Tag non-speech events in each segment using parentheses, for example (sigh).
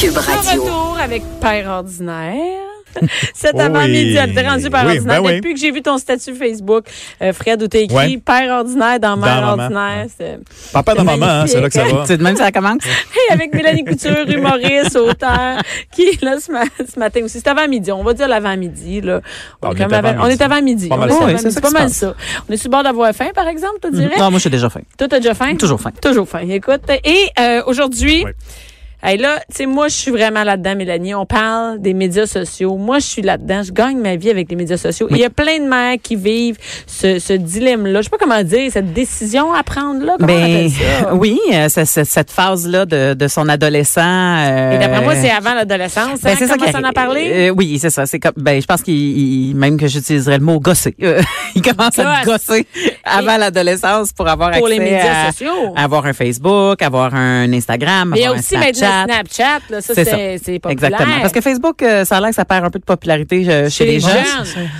Cube Radio. retour avec Père Ordinaire. (laughs) Cet avant-midi, elle est rendu Père Oui, Ordinaire. ben oui. Depuis que j'ai vu ton statut Facebook, euh, Fred, où t'as écrit Ouais. Père Ordinaire dans Mère Dans Maman. Ordinaire. C'est- Papa de C'est maman, hein, c'est là que ça va. C'est de même que ça commence. (laughs) Et avec Mélanie Couture, humoriste, auteur, qui est là ce, ma- ce matin aussi. C'est avant-midi. On va dire l'avant-midi, là. On est avant on est midi. Pas mal Oui, c'est ça pas mal ça. On est sur le bord d'avoir faim, par exemple, tu dirais? Non, moi, je suis déjà faim. Toi, t'as déjà faim? Toujours faim. Toujours faim. Écoute, et euh, aujourd'hui. Hey, là, tu sais, moi, je suis vraiment là-dedans, Mélanie. On parle des médias sociaux. Moi, je suis là-dedans. Je gagne ma vie avec les médias sociaux. Il y a plein de mères qui vivent ce, ce dilemme-là. Je sais pas comment dire, cette décision à prendre là. Comment on Ben, appelle ça? (laughs) oui, euh, cette phase-là de, de son adolescent. euh, Et d'après moi, c'est avant l'adolescence. Ben, hein? c'est ça Commence à en parler? Euh, oui, c'est ça. C'est comme, ben, je pense qu'il, il- même que j'utiliserais le mot gosser. Euh, (laughs) il commence à Gosse. gosser avant l'adolescence pour avoir Pour accès les médias à, sociaux. à avoir un Facebook, avoir un Instagram, Mais il y a avoir aussi un maintenant Snapchat. Snapchat. Là, ça, C'est populaire. Exactement. Parce que Facebook, euh, ça a l'air que ça perd un peu de popularité euh, chez, les jeunes.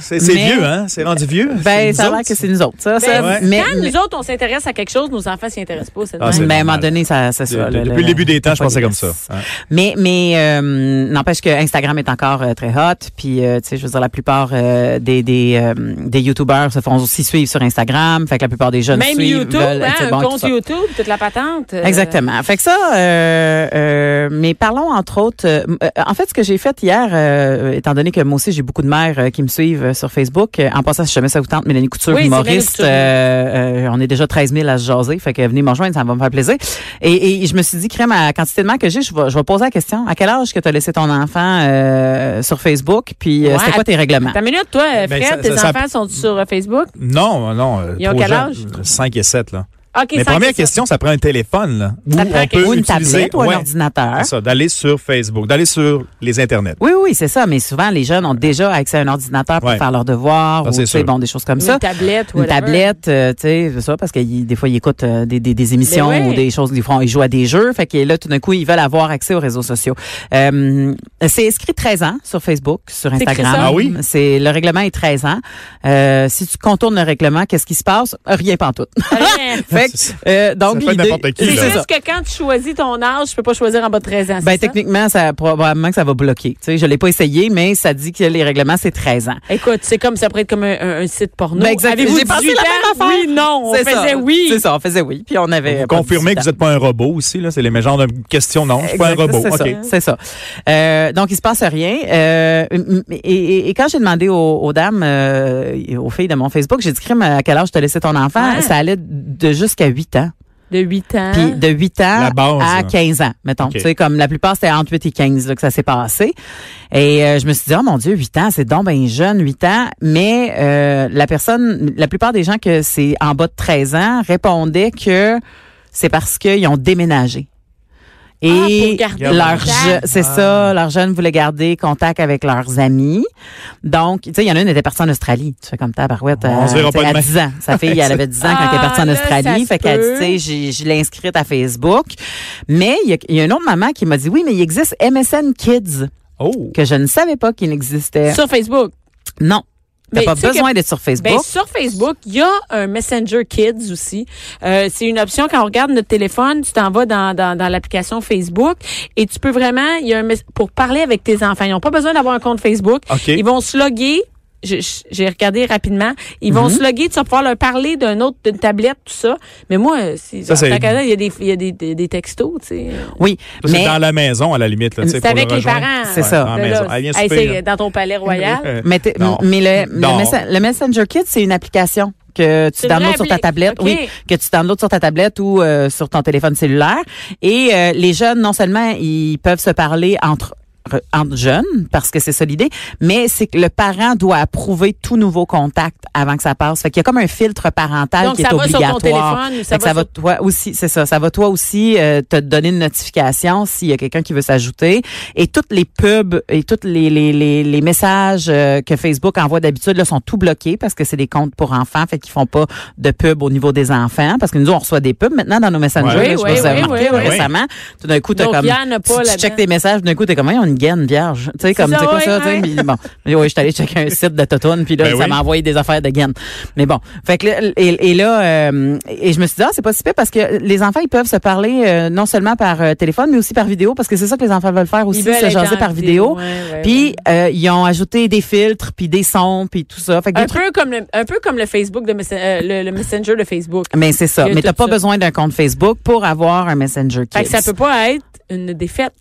C'est c'est Mais- vieux, hein? C'est rendu vieux. Ben, C'est ça a nous l'air autres. que c'est nous autres. Ça, ça. Ben, mais, quand mais- nous autres, on s'intéresse à quelque chose, nos enfants s'y intéressent pas. Ah, mais à un moment donné, ça, c'est ça. De- depuis le début des temps, je pensais comme ça. hein. Mais mais euh, n'empêche que Instagram est encore très hot. Puis tu sais, je veux dire, la plupart des des des YouTubers se font aussi suivre sur Instagram. Fait que la plupart des jeunes Même suivent. YouTube, veulent, hein, un compte. YouTube, toute la patente. Exactement. Fait que ça, euh, mais parlons entre autres. euh, euh, en fait, ce que j'ai fait hier, euh, étant donné que moi aussi j'ai beaucoup de mères euh, qui me suivent euh, sur Facebook. euh, en passant, si jamais ça vous tente, Mélanie Couture, Oui, humoriste. Euh, euh, on est déjà 13 000 à se jaser. Fait que venez me rejoindre, ça va me faire plaisir. Et, et je me suis dit, crème, à la quantité de mères que j'ai, je vais, je vais poser la question. À quel âge que tu as laissé ton enfant euh, sur Facebook? Puis Ouais, c'est quoi tes règlements? Ta minute, toi, Ben, Fred, ça- tes ça- enfants sont sur euh, Facebook? Non, non. euh, Ils ont quel âge? 5 et 7, là. OK, Mais première question, ça prend un téléphone, là. Ça Où prend on peut Ou une utiliser. tablette ou un Ouais, ordinateur? c'est ça, d'aller sur Facebook, d'aller sur les internets. Oui, oui, c'est ça. Mais souvent, les jeunes ont déjà accès à un ordinateur pour Ouais. faire leurs devoirs Ça, ou c'est tu sais, sûr. bon, des choses comme Une ça. tablette, Une whatever. tablette, euh, tu sais, c'est ça, parce que des fois, ils écoutent euh, des, des, des émissions Ben ou des choses, des fois, ils jouent à des jeux. Fait que là, tout d'un coup, ils veulent avoir accès aux réseaux sociaux. Euh, c'est inscrit 13 ans sur Facebook, sur écrit Instagram. ça? Ah oui? C'est, le règlement est 13 ans. Euh, si tu contournes le règlement, qu'est-ce qui se passe? Rien pas tout. Rien. (laughs) fait euh, donc, Ça qui, C'est là. juste que quand tu choisis ton âge, tu peux pas choisir en bas de 13 ans. Ben, ça? techniquement, ça, probablement que ça va bloquer. Tu sais, je l'ai pas essayé, mais ça dit que les règlements, c'est 13 ans. Écoute, c'est comme ça pourrait être comme un, un- un site porno. Ben, exact. Avez-vous J'ai pensé 18 la même affaire. Oui, non. On C'est faisait ça. oui. C'est ça, on faisait oui. Puis on avait. Vous confirmez que 18 vous n'êtes pas un robot aussi, là? C'est les mêmes genres de questions. Non, je suis pas un robot. C'est OK. ça. C'est ça. Euh, donc, il se passe rien. Euh, et, et- et quand j'ai demandé aux, aux dames, euh, aux filles de mon Facebook, j'ai dit, crime, à quel âge tu as laissé ton enfant? Ouais. Ça allait de jusqu'à 8 ans. De 8 ans? Puis de 8 ans base, à là. 15 ans, mettons. OK. Tu sais, comme la plupart, c'était entre 8 et 15 là, que ça s'est passé. Et euh, je me suis dit, oh mon Dieu, 8 ans, c'est donc bien jeune, 8 ans. Mais euh, la personne, la plupart des gens que c'est en bas de 13 ans répondaient que c'est parce qu'ils ont déménagé. Ah, pour Et garder leur je- c'est ça, leurs jeunes voulaient garder contact avec leurs amis. Donc, tu sais, il y en a une qui était partie en Australie. Tu fais comme ta barouette. On se verra pas à demain. 10 ans. Sa fille, elle avait 10 ans quand elle est partie en Ah, là, Australie. Fait qu'elle peut. dit, tu sais, j'ai- je l'ai inscrite à Facebook. Mais il y, a, il y a une autre maman qui m'a dit, oui, mais il existe MSN Kids, Oh! que je ne savais pas qu'il existait. Sur Facebook. non. T'as pas besoin d'être sur Facebook. Ben, sur Facebook, il y a un Messenger Kids aussi. Euh, c'est une option quand on regarde notre téléphone, tu t'en vas dans, dans, dans l'application Facebook et tu peux vraiment, il y a un pour parler avec tes enfants. Ils n'ont pas besoin d'avoir un compte Facebook. OK. Ils vont se loguer. Je- je- J'ai regardé rapidement. Ils Mhm. vont se loguer, tu vas pouvoir leur parler d'un autre, d'une tablette, tout ça. Mais moi, c'est, Ça, là, il y a des, il y a des, des, des textos, tu sais. oui. C'est dans la maison, à la limite. là, tu sais, C'est avec le les parents. C'est ça. Dans la Là, maison. hey, souper, dans ton palais royal. (laughs) Mais, Non. mais le, le, Non. messa- le Messenger Kit, c'est une application que tu downloads sur ta tablette, oui, que tu downloads sur ta tablette ou euh, sur ton téléphone cellulaire. Et euh, les jeunes, non seulement ils peuvent se parler entre re- entre jeunes, parce que c'est ça l'idée, mais c'est que le parent doit approuver tout nouveau contact avant que ça passe. Fait qu'il y a comme un filtre parental Donc, qui ça est va sur ton obligatoire. téléphone ça Fait que va ça va sur- toi aussi, c'est ça, ça va toi aussi euh, te donner une notification s'il y a quelqu'un qui veut s'ajouter. Et toutes les pubs et tous les, les, les, les messages euh, que Facebook envoie d'habitude là, sont tout bloqués parce que c'est des comptes pour enfants, fait qu'ils font pas de pub au niveau des enfants. Parce que nous, on reçoit des pubs maintenant dans nos messengers. Ouais. là, je Oui, sais pas si vous avez oui, oui, oui. récemment. Tout d'un coup, t'as comme a pas tu, tu tes messages, d'un coup, t'es comme, Hey, on gaine vierge. Tu sais, comme, ça, c'est quoi ouais, ça, tu sais, bon. Mais oui, je suis allée checker un site de Totoune, puis là, Ben ça oui. m'a envoyé des affaires de gaine. Mais bon. Fait que, là, et, et là, euh, et je me suis dit, ah, c'est pas si pire parce que les enfants, ils peuvent se parler euh, non seulement par euh, téléphone, mais aussi par vidéo, parce que c'est ça que les enfants veulent faire aussi, se jaser par vidéo. Ouais, ouais, Puis, ouais. euh, ils ont ajouté des filtres, puis des sons, puis tout ça. Fait que des un trucs- peu comme le, un peu comme le Facebook de Messen- euh, le, le Messenger de Facebook. Mais c'est ça. Mais t'as pas ça. besoin d'un compte Facebook pour avoir un Messenger Fait que Kids. ça peut pas être une défaite.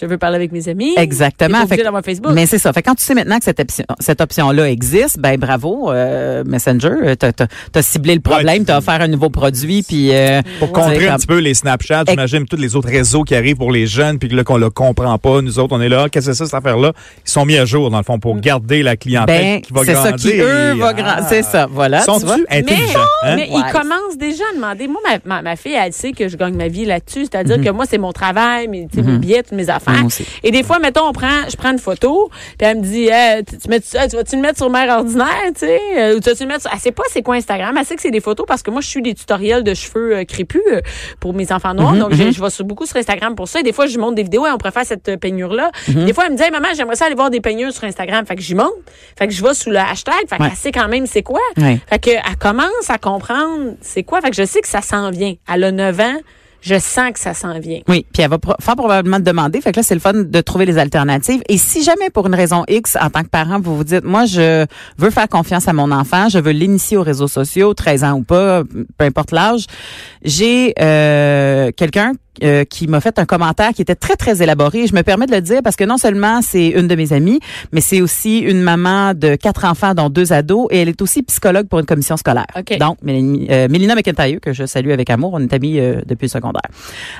Je veux parler avec mes amis. Exactement. Fait Facebook. Mais c'est ça. Fait quand tu sais maintenant que cette option, cette option-là existe, ben bravo, euh, Messenger, euh, t'as, t'as ciblé le problème, Ouais. t'as offert un nouveau produit, puis euh, Pour contrer un petit peu les Snapchat, j'imagine tous les autres réseaux qui arrivent pour les jeunes, puis que là, qu'on le comprend pas. Nous autres, on est là. Qu'est-ce que c'est ça, cette affaire-là? Ils sont mis à jour, dans le fond, pour garder la clientèle ben qui va c'est ça grandir. qui eux va Ah. grand, c'est ça. Voilà. Sont-tu intelligents? hein? Mais Ouais. ils commencent déjà à demander. Moi, ma, ma, ma fille, elle sait que je gagne ma vie là-dessus. C'est-à-dire que moi, c'est mon travail, mes, tu sais, mes billets, toutes mes affaires. Mhm. Et des fois, mettons, on prend, je prends une photo, puis elle me dit, Hey, tu, tu, mets ça, tu vas-tu le mettre sur mère ordinaire, tu sais? euh, ou tu vas-tu le mettre sur... Elle sait pas c'est quoi Instagram. Elle sait que c'est des photos parce que moi, je suis des tutoriels de cheveux euh, crépus euh, pour mes enfants Mhm, noirs. Donc, je, je vais sur- beaucoup sur Instagram pour ça. Et des fois, je monte des vidéos et on préfère cette peignure-là. Mhm. Des fois, elle me dit, Hey, maman, j'aimerais ça aller voir des peignures sur Instagram. Fait que j'y monte. Fait que je vais sous le hashtag. Fait Ouais. qu'elle sait quand même c'est quoi. Ouais. Fait que elle commence à comprendre c'est quoi. Fait que je sais que ça s'en vient. Elle a 9 ans. Je sens que ça s'en vient. Oui, puis elle va probablement demander. Fait que là, c'est le fun de trouver les alternatives. Et si jamais, pour une raison X, en tant que parent, vous vous dites, moi, je veux faire confiance à mon enfant, je veux l'initier aux réseaux sociaux, 13 ans ou pas, peu importe l'âge, j'ai euh, quelqu'un euh, qui m'a fait un commentaire qui était très, très élaboré. Je me permets de le dire parce que non seulement c'est une de mes amies, mais c'est aussi une maman de quatre enfants, dont deux ados, et elle est aussi psychologue pour une commission scolaire. OK. Donc, Mélanie- euh, Mélina McIntyre, que je salue avec amour, on est amis euh, depuis le secondaire.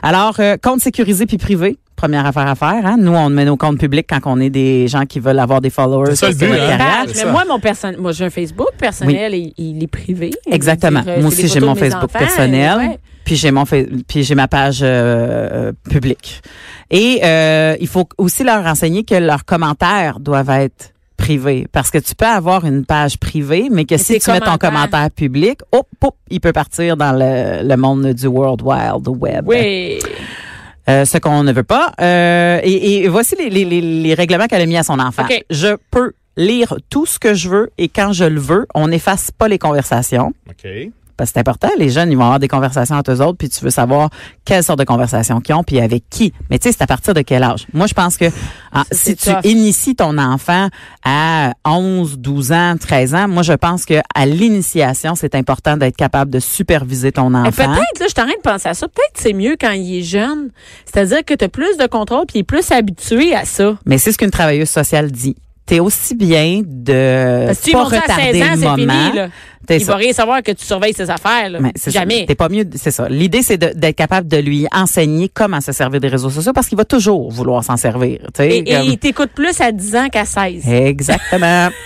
Alors, euh, compte sécurisé puis privé, première affaire à faire. Hein? Nous, on met nos comptes publics quand on est des gens qui veulent avoir des followers. C'est ça le but, notre hein? mais ça. moi, mon person... moi, j'ai un Facebook personnel et il est privé. Exactement. Dire, Moi aussi, j'ai mon Facebook enfants, personnel. ouais. Puis j'ai mon puis j'ai ma page euh, euh, publique. Et euh, il faut aussi leur renseigner que leurs commentaires doivent être privés parce que tu peux avoir une page privée mais que Mais si tu mets ton commentaire public, hop, hop, il peut partir dans le, le monde du World Wild Web. Oui. Euh, ce qu'on ne veut pas. Euh, et, et voici les, les, les, les règlements qu'elle a mis à son enfant. OK. Je peux lire tout ce que je veux et quand je le veux, on n'efface pas les conversations. OK. Parce que c'est important, les jeunes, ils vont avoir des conversations entre eux autres, puis tu veux savoir quelle sorte de conversation qu'ils ont, puis avec qui. Mais tu sais, c'est à partir de quel âge? Moi, je pense que ah, si tu tough. inities ton enfant à 11, 12 ans, 13 ans, moi, je pense que à l'initiation, c'est important d'être capable de superviser ton Eh, enfant. Peut-être, là, je t'arrête de penser à ça. Peut-être c'est mieux quand il est jeune. C'est-à-dire que tu as plus de contrôle puis il est plus habitué à ça. Mais c'est ce qu'une travailleuse sociale dit. T'es aussi bien de Parce pas retarder 16 ans, le moment. fini. Là. Il ça. va rien savoir que tu surveilles ses affaires. Là. Mais. Jamais. T'es pas mieux, c'est ça. L'idée, c'est d'être capable de lui enseigner comment se servir des réseaux sociaux parce qu'il va toujours vouloir s'en servir. Et, et comme- il t'écoute plus à 10 ans qu'à 16. Exactement. (laughs)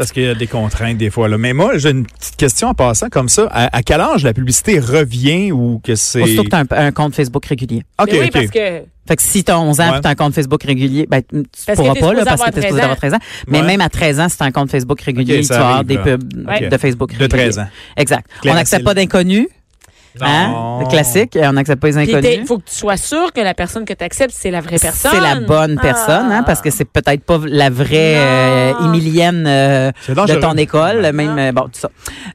Parce qu'il y a des contraintes des fois. Là. Mais moi, j'ai une petite question en passant comme ça. À, à quel âge la publicité revient ou que c'est... Aussitôt que tu as un, un compte Facebook régulier. OK, oui, OK. parce que Fait que si tu as 11 ans Ouais. et tu as un compte Facebook régulier, ben, tu Parce pourras que t'es pas, là, parce que tu es supposé 13 avoir 13 ans. Mais Ouais. même à 13 ans, si tu as un compte Facebook régulier, tu vas avoir des pubs Ouais. de Facebook De réguliers. 13 ans. Exact. Claire on n'accepte pas d'inconnus. Hein? Le classique. On n'accepte pas les inconnus. il faut que tu sois sûr que la personne que tu acceptes, c'est la vraie personne. C'est la bonne personne, hein, parce que c'est peut-être pas la vraie euh, Non. Émilienne euh, de ton école, même euh, bon tout ça.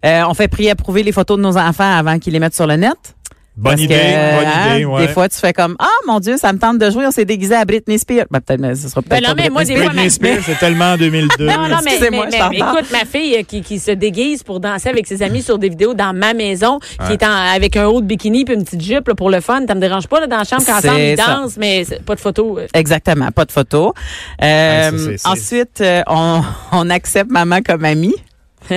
Euh, on fait prier approuver les photos de nos enfants avant qu'ils les mettent sur le net. Bonne Parce idée, que, bonne hein, idée, ouais. Des fois, tu fais comme ah mon Dieu, ça me tente de jouer, on s'est déguisé à Britney Spears. Ben, peut-être, mais ce sera peut-être Ben non, pas mais moi, Britney Britney Spears, c'est tellement 2002. Non, non, mais, en écoute, ma fille euh, qui, qui se déguise pour danser avec ses amis sur des vidéos dans ma maison, qui est en- avec un haut de bikini puis une petite jupe là, pour le fun. Ça me dérange pas là, dans la chambre quand ensemble ils dansent, mais pas de photos. euh. Exactement, pas de photo. Euh, ça, c'est- c'est- ensuite, euh, on, (laughs) on accepte maman comme amie. (laughs)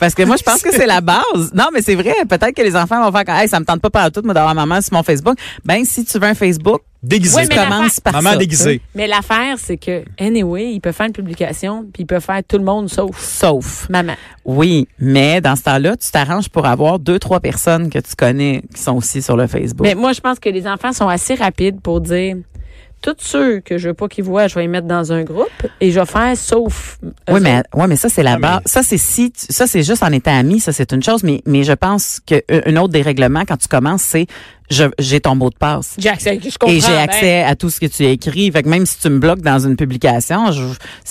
Parce que moi, je pense que c'est la base. Non, mais c'est vrai. Peut-être que les enfants vont faire comme, hey, ça me tente pas par tout, moi, d'avoir maman sur mon Facebook. Ben, si tu veux un Facebook, Déguisé. La Commence par Maman ça. déguisée. Mais l'affaire, c'est que, anyway, il peut faire une publication, puis il peut faire tout le monde sauf Sauf. maman. Oui, mais dans ce temps-là, tu t'arranges pour avoir deux, trois personnes que tu connais qui sont aussi sur le Facebook. Mais moi, je pense que les enfants sont assez rapides pour dire, tous ceux que je veux pas qu'ils voient, je vais les mettre dans un groupe et je vais faire sauf. eux Oui, mais ouais, mais ça c'est la Ah, base. Ça c'est si, tu- ça c'est juste en étant ami, ça c'est une chose. Mais mais je pense que euh, un autre des règlements quand tu commences, c'est j'ai ton mot de passe. J'ai accès, je comprends. Et j'ai ben, accès à tout ce que tu as écrit. Fait que même si tu me bloques dans une publication, je,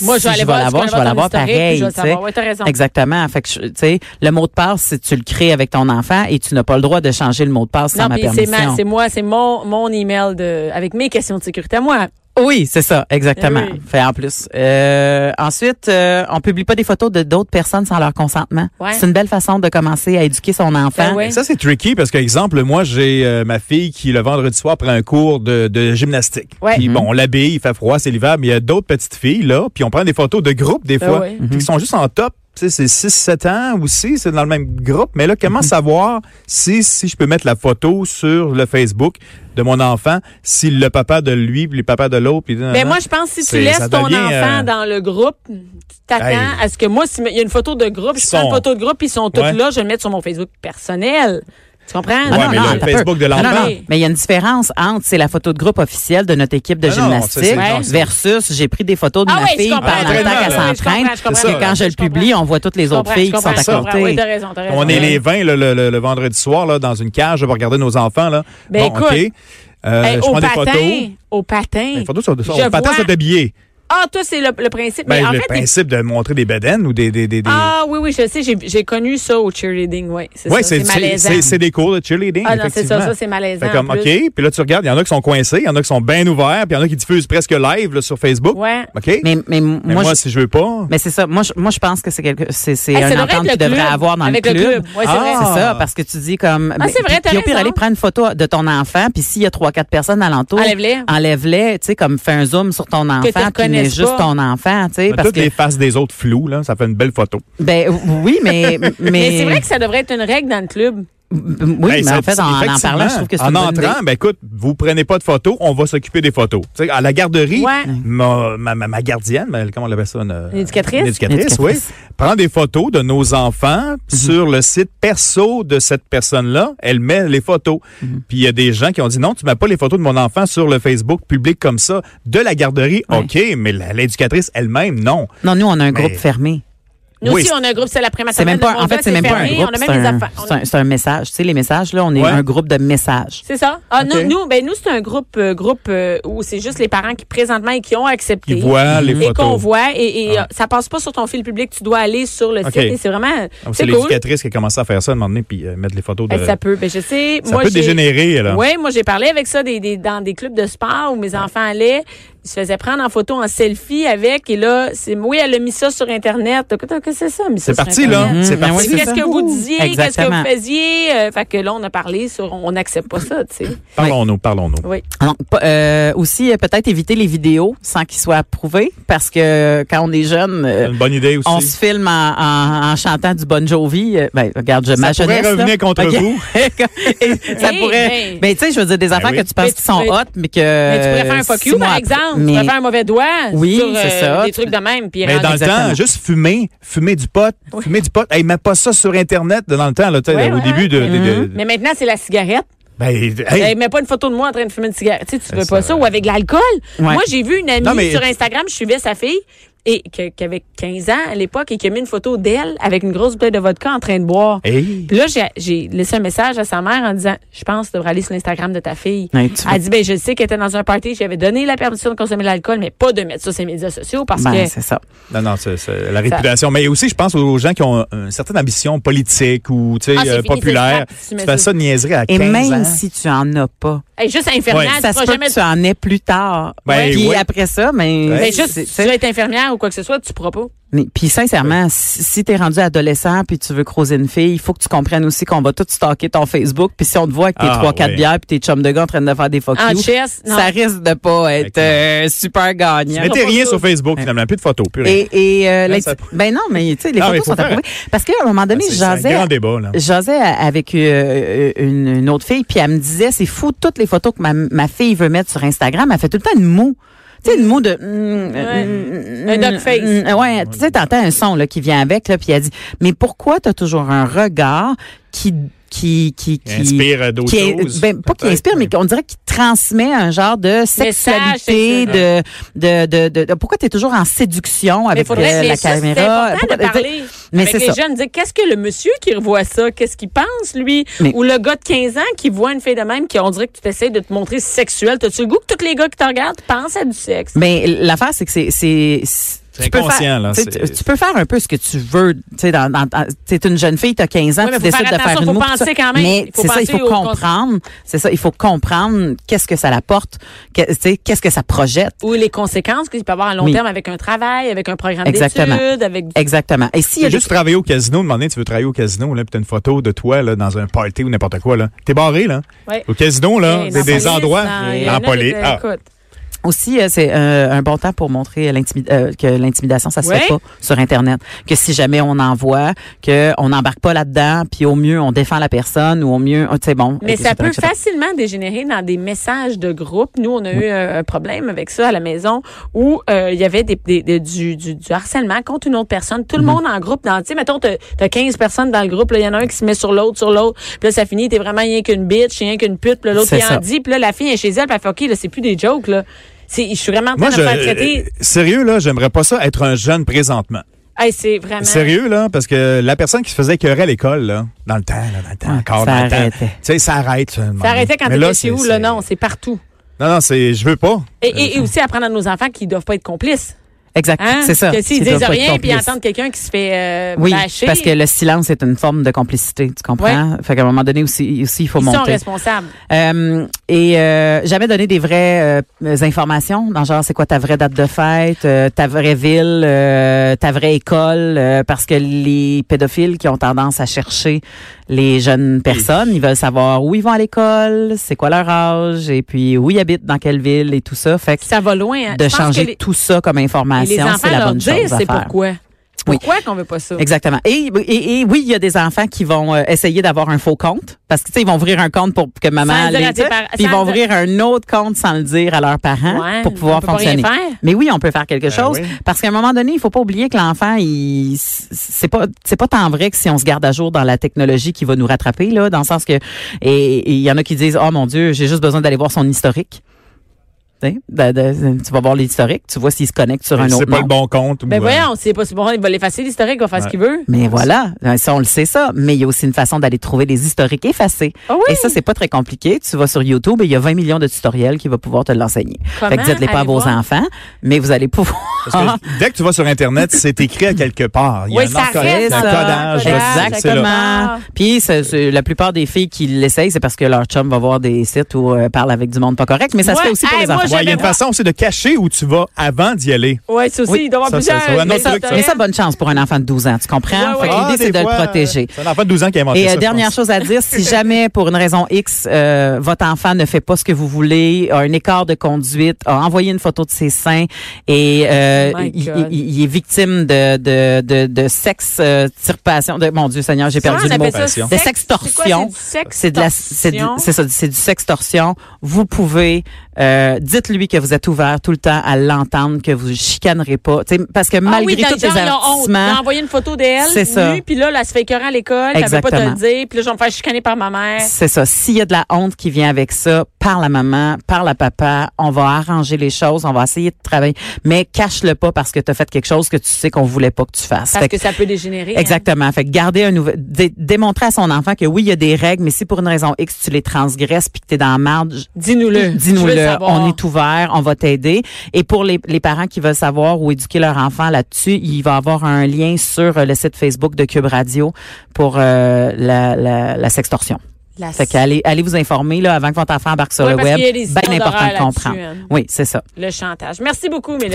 Moi, je si vais aller je voir, vais l'avoir, tu je vais l'avoir pareil. Ouais, raison. Exactement. Fait que tu sais, le mot de passe, c'est tu le crées avec ton enfant et tu n'as pas le droit de changer le mot de passe sans Non, ma puis c'est permission. ma- c'est moi, c'est mon, mon email de, avec mes questions de sécurité à moi. Oui, c'est ça, exactement. Eh oui. Fait en plus. Euh, ensuite, euh, on publie pas des photos de d'autres personnes sans leur consentement. Ouais. C'est une belle façon de commencer à éduquer son enfant. Ben ouais. Ça, c'est tricky parce que, exemple, moi, j'ai euh, ma fille qui, le vendredi soir, prend un cours de, de gymnastique. Ouais. Puis, Mhm. bon, on l'habille, il fait froid, c'est l'hiver, mais il y a d'autres petites filles, là, puis on prend des photos de groupe, des Ah fois, ouais. puis qui sont juste en top. C'est 6-7 ans aussi, c'est dans le même groupe. Mais là, comment savoir si, si je peux mettre la photo sur le Facebook de mon enfant, si le papa de lui, puis le papa de l'autre, puis... Mais moi, je pense que si tu laisses ton devient, enfant euh, dans le groupe, tu t'attends Hey. à ce que moi, s'il y a une photo de groupe, Ils je prends une photo de groupe, puis ils sont tous Ouais. là, je vais le mettre sur mon Facebook personnel. Tu comprends? Ouais, mais le attends un Facebook peu. de l'enfant. Non, non, Mais- non. Mais il y a une différence entre c'est la photo de groupe officielle de notre équipe de Ah non, gymnastique Ouais. non, versus j'ai pris des photos de Ah ma fille pendant le temps qu'elle s'entraîne. ça. Que quand je le publie, on voit toutes les autres filles qui sont à. Oui, côté. raison, raison. On est les 20 le, le- le- le vendredi soir là, dans une cage pour regarder nos enfants. Là. Ben, bon, écoute, OK. Euh, Hey, je au prends des patin, photos. au patin. Les photos sont, sont Je au patin, vois- c'est habillé. Ah, toi, c'est le, le principe. Ben, mais en le fait, principe de montrer des bedaines ou des... des, des, des- ah oui, oui, je sais, j'ai j'ai connu ça au cheerleading, oui. C'est Ouais, ça, c'est c'est malaisant. c'est- c'est des cours de cheerleading, Ah non, c'est ça, ça, c'est malaisant. Fait comme, en OK, puis là, tu regardes, il y en a qui sont coincés, il y en a qui sont bien ouverts, puis il y en a qui diffusent presque live là, sur Facebook. Ouais. OK? Mais, mais, Mais moi, moi, je- si je veux pas... mais c'est ça. Moi, je, moi, je pense que c'est quelque, c'est, c'est Hey, un devrait entente le devrait club, avoir dans avec le club. club. Ouais, c'est Ah. C'est ça, parce que tu dis comme. Ah, c'est vrai, puis- au pire, aller prendre une photo de ton enfant, puis s'il y a trois, quatre personnes alentour, Enlève-les. enlève-les, tu sais, comme fais un zoom sur ton enfant, reconnaisses juste pas. ton enfant, tu sais, parce Toutes que. les faces des autres floues, là, ça fait une belle photo. Ben oui, mais mais, (laughs) Mais c'est vrai que ça devrait être une règle dans le club. Oui, Hey, mais en fait, en, parlant, je trouve que c'est En une bonne entrant, idée. ben écoute, vous prenez pas de photos, on va s'occuper des photos. À la garderie, Ouais. ma, ma, ma- gardienne, comment on appelle ça? Une, L'éducatrice? une éducatrice, L'éducatrice. oui. Prend des photos de nos enfants sur le site perso de cette personne-là. Elle met les photos. Puis il y a des gens qui ont dit non, tu mets pas les photos de mon enfant sur le Facebook public comme ça de la garderie. Ouais. OK, mais l'éducatrice elle-même, non. Non, nous, on a un Mais- groupe fermé. Nous Oui, aussi, on a un groupe, c'est l'après-midi. C'est même pas, en fait, c'est même pas un groupe, On a c'est même des un, a- un- message. Tu sais, les messages, là, on est Ouais. un groupe de messages. C'est ça. Ah, Ok. nous, nous, ben, nous, c'est un groupe, euh, groupe euh, où c'est juste les parents qui, présentement, et qui ont accepté. Qui voient les et photos. qu'on voit. Et, et Ah. ça passe pas sur ton fil public. Tu dois aller sur le site. Et c'est vraiment, Donc, c'est C'est cool. l'éducatrice qui a commencé à faire ça à un moment donné, puis euh, mettre les photos de. Eh, ça peut. Ben, je sais. ça moi, peut dégénérer, là. Oui, moi j'ai parlé avec ça des, des- dans des clubs de sport où mes enfants allaient. Ils se faisaient prendre en photo, en selfie avec. Et là, c'est oui, elle a mis ça sur Internet. Qu'est-ce que c'est ça, ça C'est parti, là. C'est parti. oui, Qu'est-ce ça. que vous disiez? Qu'est-ce que vous faisiez? Euh, fait que là, on a parlé sur on n'accepte pas ça, tu sais. (laughs) Parlons-nous, parlons-nous. Oui. Euh, aussi, euh, peut-être éviter les vidéos sans qu'ils soient approuvés, parce que euh, quand on est jeune, euh, une bonne idée aussi. on se filme en, en- en chantant du Bon Jovi. Ben, regarde, je ma Ça pourrait jeunesse, là. revenir contre Ok. vous. (laughs) Ça Hey, pourrait. hey. Ben, tu sais, je veux dire des affaires oui. que tu penses Mais qui tu sont pourrais- hot, mais que. Mais tu pourrais faire un fuck you, par exemple. Tu Mais- pourrais faire un mauvais doigt Oui, sur c'est ça. des trucs de même. Puis Mais dans le temps, juste fumer, fumer du pot, fumer du pot. Hey, mets pas ça sur Internet dans le temps, là, tu sais, Ouais, au ouais, début de. de- de- Mais maintenant, c'est la cigarette. ben, hey, Hey, mets pas une photo de moi en train de fumer une cigarette. Tu sais, tu veux Ça- pas ça. Ou avec de l'alcool. Ouais. Moi, j'ai vu une amie Non, mais- sur Instagram, je suivais sa fille, et que- qui avait 15 ans à l'époque, et qui a mis une photo d'elle avec une grosse bouteille de vodka en train de boire. hey. Puis là, j'ai- laissé un message à sa mère en disant Je pense que tu devrais aller sur l'Instagram de ta fille. Elle a dit ben, Je sais qu'elle était dans un party, j'avais donné la permission de consommer de l'alcool, mais pas de mettre ça sur les médias sociaux parce Ben, que. c'est ça. Non, non, c'est la réputation. Mais aussi, je pense aux gens qui ont une certaine ambition politique ou, tu sais, Ah, euh, fini, populaire. tu fais ça. de niaiserie à 15 Et même ans. si tu en as pas, Hey, juste infirmière, Ouais. tu ça se peut jamais que tu en aies plus tard. Ben, Puis ouais. après ça, mais. Ouais. Mais juste, si tu veux être infirmière ou quoi que ce soit, tu pourras pas. Mais- Puis sincèrement, si, si t'es rendu adolescent puis tu veux croiser une fille, il faut que tu comprennes aussi qu'on va tout stalker ton Facebook. Puis si on te voit avec tes Ah, trois quatre ouais. bières puis tes chums de gars en train de faire des fuck En you, ça risque de pas être euh, super gagnant. Mettez rien sur Facebook, finalement. Plus de photos, plus rien. Et, et euh, Là, l'inti- ça- ben non, mais tu sais, les Ah, photos sont faire- approuvées. Parce qu'à un moment donné, C'est je c'est un jasais, grand débat, là. je jasais avec euh, une, une autre fille, puis elle me disait, c'est fou, toutes les photos que ma, ma fille veut mettre sur Instagram, elle fait tout le temps une moue. Tu sais, une moue de... mm, Un dog face. mm, ouais, tu sais, t'entends un son là, qui vient avec, là, puis elle dit, mais pourquoi t'as toujours un regard qui... qui, qui, Qui inspire, euh, d'autres qui est- choses, ben, pas qui inspire, mais mais- qu'on dirait qu'il transmet un genre de sexualité, de, de, de, de, de- pourquoi t'es toujours en séduction Mais avec faudrait euh, la caméra? C'est important Pourquoi- de parler Mais avec c'est les ça. jeunes. Dire qu'est-ce que le monsieur qui revoit ça, qu'est-ce qu'il pense, lui? Mais- Ou le gars de 15 ans qui voit une fille de même, qui on dirait que tu t'essayes de te montrer sexuel. T'as-tu le goût que tous les gars qui te regardent pensent à du sexe? Mais l'affaire, c'est que c'est. Tu peux faire- là, tu peux faire un peu ce que tu veux. Tu dans, dans, t'es une jeune fille, tu as 15 ans, Oui, tu décides faire de faire une faut move, penser quand même. Mais Il faut c'est ça, il faut au comprendre. C'est ça, il faut comprendre qu'est-ce que ça apporte, que- tu sais, qu'est-ce que ça projette. Ou les conséquences qu'il peut avoir à long Oui. terme avec un travail, avec un programme d'études, avec du Exactement. Et s'il y a des juste travailler au casino, demander tu veux travailler au casino, là, puis t'as une photo de toi là, dans un party ou n'importe quoi. là. T'es barré, là. Ouais. Au casino, là, Hey, des, dans des police, endroits en police. Aussi, euh, c'est euh, un bon temps pour montrer euh, que l'intimidation, ça se Ouais. fait pas sur Internet. Que si jamais on envoie, que on n'embarque pas là-dedans, puis au mieux on défend la personne, ou au mieux, oh, tu sais bon. Mais ça peut facilement dégénérer dans des messages de groupe. Nous, on a eu un problème avec ça à la maison où euh, il y avait des, des- des- du, du, du harcèlement contre une autre personne. Tout le Mhm. monde en groupe. Dans, tu sais, mettons, t'as as 15 personnes dans le groupe. là, Il y en a un qui se met sur l'autre, sur l'autre. Puis là, ça finit, t'es vraiment rien qu'une bitch, rien qu'une pute. Puis l'autre, il en dit. Puis là, la fille est chez elle. Puis elle fait, OK, là, c'est plus des jokes, là. Je suis vraiment en train Moi, de je, me faire traiter. euh, sérieux, là, j'aimerais pas ça être un jeune présentement. Hey, c'est vraiment. Sérieux, là, parce que la personne qui se faisait écœurer à l'école, là, dans le temps, là, dans le temps, Ouais, encore ça dans le temps. Tu sais, ça arrête. Ça, Ça arrêtait quand t'étais chez où, là? Non, c'est partout. Non, non, c'est, je veux pas. Et, et, et aussi apprendre à nos enfants qu'ils doivent pas être complices. Exact, Hein? c'est ça. Que s'ils Ils disent rien puis ils entendent quelqu'un qui se fait euh, Oui, parce que le silence est une forme de complicité, tu comprends? Fait qu'à un moment donné aussi, aussi il faut ils sont monter. responsables. Euh, et euh, jamais donner des vraies euh, informations, dans genre c'est quoi ta vraie date de fête, euh, ta vraie ville, euh, ta vraie école, euh, parce que les pédophiles qui ont tendance à chercher les jeunes personnes, ils veulent savoir où ils vont à l'école, c'est quoi leur âge, et puis où ils habitent, dans quelle ville et tout ça. Fait que Ça va loin. hein. de changer les, tout ça comme information, enfants c'est la leur bonne chose c'est faire. pourquoi. Oui. Pourquoi qu'on veut pas ça? Exactement. Et, et, et oui, il y a des enfants qui vont euh, essayer d'avoir un faux compte parce que tu sais ils vont ouvrir un compte pour que maman Sans le dire les puis ils vont ouvrir un autre compte sans le dire à leurs parents Ouais, pour pouvoir on peut pas rien fonctionner. faire. Mais oui, on peut faire quelque Ben chose oui. parce qu'à un moment donné, il faut pas oublier que l'enfant il c'est pas c'est pas tant vrai que si on se garde à jour dans la technologie qui va nous rattraper là dans le sens que et et il y en a qui disent "Oh mon dieu, j'ai juste besoin d'aller voir son historique." Tu sais, de- de- tu vas voir l'historique, tu vois s'il se connecte sur un C'est autre pas nom. le bon compte. Ben ou, euh, voyons, c'est pas si bon, il va l'effacer l'historique, il va faire ce qu'il veut. Mais voilà, euh, ça on le sait ça, mais il y a aussi une façon d'aller trouver des historiques effacés. Ah oui? Et ça c'est pas très compliqué, tu vas sur YouTube et il y a 20 millions de tutoriels qui vont pouvoir te l'enseigner. Fait que dites-les pas à vos voir? enfants, mais vous allez pouvoir Parce que dès que tu vas sur Internet, c'est écrit à quelque part. Il y a Oui, un ça encodage, reste, un ça. codage. Codage, c'est là. Exactement. Puis c'est- c'est- la plupart des filles qui l'essayent, c'est parce que leur chum va voir des sites où euh, parle avec du monde pas correct, mais ça se fait aussi pour Hey, les moi, enfants. Ouais, il y a une façon aussi de cacher où tu vas avant d'y aller. Oui, ça aussi, il doit y avoir ça, plusieurs. ça, c'est ça. Mais ça, bonne chance pour un enfant de 12 ans, tu comprends? Ouais, Fait que ouais. l'idée, Ah, c'est de fois, le protéger. C'est un enfant de 12 ans qui a inventé Et ça. euh, je dernière pense. chose à dire, si (laughs) jamais pour une raison X, euh, votre enfant ne fait pas ce que vous voulez, a un écart de conduite, a envoyé une photo de ses seins et euh, Oh il, God. il- il est victime de de de, de sexe euh, tirpation, de mon Dieu Seigneur, j'ai Ça, perdu le mot. ça? De sexe- sextorsion. C'est C'est de la, c'est c'est ça, c'est du sextorsion. Vous pouvez, euh, dites-lui que vous êtes ouvert tout le temps à l'entendre, que vous chicanerez pas, parce que Ah malgré oui, dans- tous les avertissements, envoyé une photo d'elle, C'est ça. puis là, elle se fait écœurer à l'école, elle veut pas te le dire, puis là, je vais me faire chicaner par ma mère. C'est ça. S'il y a de la honte qui vient avec ça, parle à maman, parle à papa, on va arranger les choses, on va essayer de travailler, mais cache-le pas parce que tu as fait quelque chose que tu sais qu'on voulait pas que tu fasses. Parce Fait que ça peut dégénérer. hein. Exactement. Fait que garder un nouvel, dé- démontrer à son enfant que oui, il y a des règles, mais si pour une raison X tu les transgresses puis que t'es dans la merde, j- Dis-nous-le. Dis-nous-le. On est ouvert, on va t'aider. Et pour les, les parents qui veulent savoir où éduquer leur enfant là-dessus, il va avoir un lien sur euh, le site Facebook de Cube Radio pour euh, la, la, la sextorsion. La- Fait qu'allez allez vous informer là avant que votre enfant embarque sur le web. Bien important de comprendre. hein. Oui, c'est ça. Le chantage. Merci beaucoup, Mélanie.